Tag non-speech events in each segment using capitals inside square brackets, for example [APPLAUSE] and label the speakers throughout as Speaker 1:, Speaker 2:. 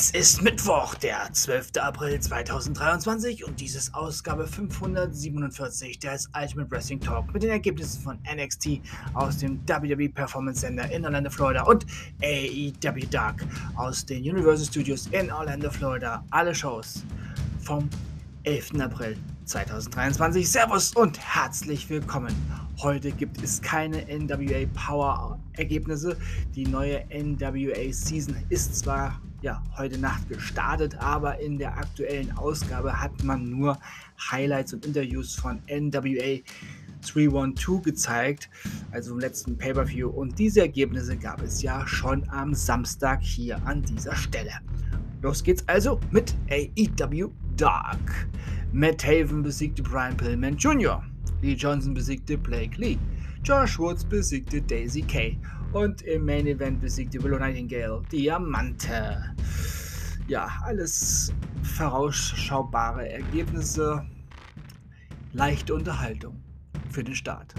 Speaker 1: Es ist Mittwoch, der 12. April 2023 und dies ist Ausgabe 547 des Ultimate Wrestling Talk mit den Ergebnissen von NXT aus dem WWE Performance Center in Orlando, Florida und AEW Dark aus den Universal Studios in Orlando, Florida. Alle Shows vom 11. April 2023. Servus und herzlich willkommen. Heute gibt es keine NWA Power Ergebnisse. Die neue NWA Season ist zwar ja, heute Nacht gestartet, aber in der aktuellen Ausgabe hat man nur Highlights und Interviews von NWA 312 gezeigt, also im letzten Pay-Per-View. Und diese Ergebnisse gab es ja schon am Samstag hier an dieser Stelle. Los geht's also mit AEW Dark. Matt Haven besiegte Brian Pillman Jr. Lee Johnson besiegte Blake Lee. Josh Woods besiegte Daisy Kay. Und im Main Event besiegte Willow Nightingale Diamante. Ja, alles vorausschaubare Ergebnisse. Leichte Unterhaltung für den Start.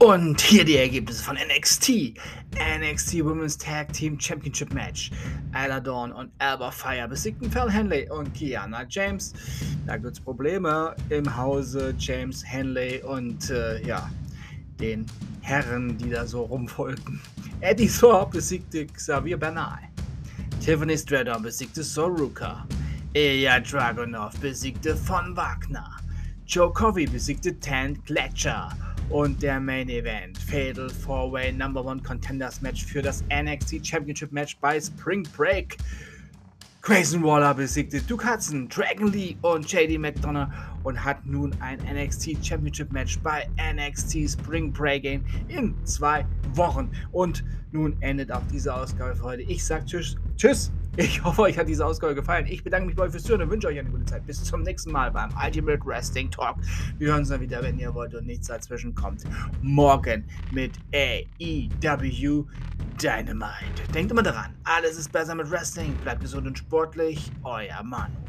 Speaker 1: Und hier die Ergebnisse von NXT. NXT Women's Tag Team Championship Match. Ella Dawn und Alba Fire besiegten Phil Henley und Kiana James. Da gibt es Probleme im Hause James Henley und äh, ja, den Herren, die da so rumfolgten. [LAUGHS] Eddie Thorpe besiegte Xavier Bernal. Tiffany Stratton besiegte Soruka. Ilya Dragunov besiegte Von Wagner. Joe Covey besiegte Tan Gletscher. Und der Main Event, Fatal 4-Way Number One Contenders Match für das NXT Championship Match bei Spring Break. Grayson Waller besiegte Hudson, Dragon Lee und JD McDonough und hat nun ein NXT Championship Match bei NXT Spring Break Game in zwei Wochen. Und nun endet auch diese Ausgabe für heute. Ich sag Tschüss. Tschüss. Ich hoffe, euch hat diese Ausgabe gefallen. Ich bedanke mich bei euch fürs Zuhören und wünsche euch eine gute Zeit. Bis zum nächsten Mal beim Ultimate Wrestling Talk. Wir hören uns dann wieder, wenn ihr wollt und nichts dazwischen kommt. Morgen mit AEW Dynamite. Denkt immer daran, alles ist besser mit Wrestling. Bleibt gesund und sportlich. Euer Manu.